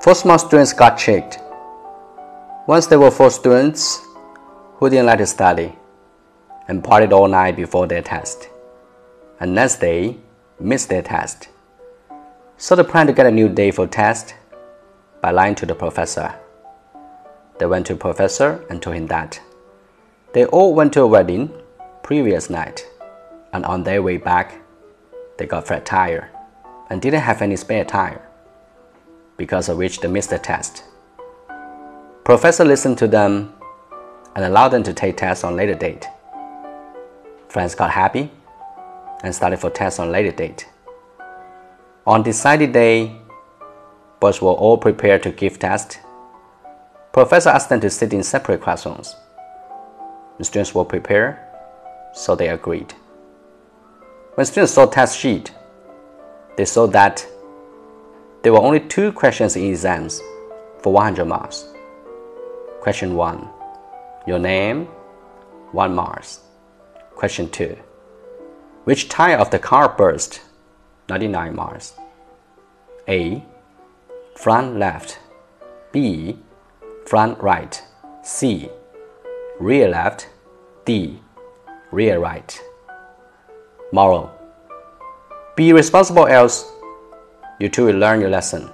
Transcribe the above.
Four small students got checked. Once there were four students who didn't like to study and partied all night before their test, and next day missed their test. So they planned to get a new day for test by lying to the professor. They went to professor and told him that they all went to a wedding previous night, and on their way back, they got flat tire and didn't have any spare tire because of which they missed the test. Professor listened to them and allowed them to take tests on later date. Friends got happy and started for tests on later date. On decided day, boys were all prepared to give tests. Professor asked them to sit in separate classrooms. The students were prepared, so they agreed. When students saw test sheet, they saw that there were only two questions in exams for 100 marks. Question 1 Your name, 1 marks. Question 2 Which tire of the car burst? 99 marks. A. Front left. B. Front right. C. Rear left. D. Rear right. Moral Be responsible, else you too will learn your lesson.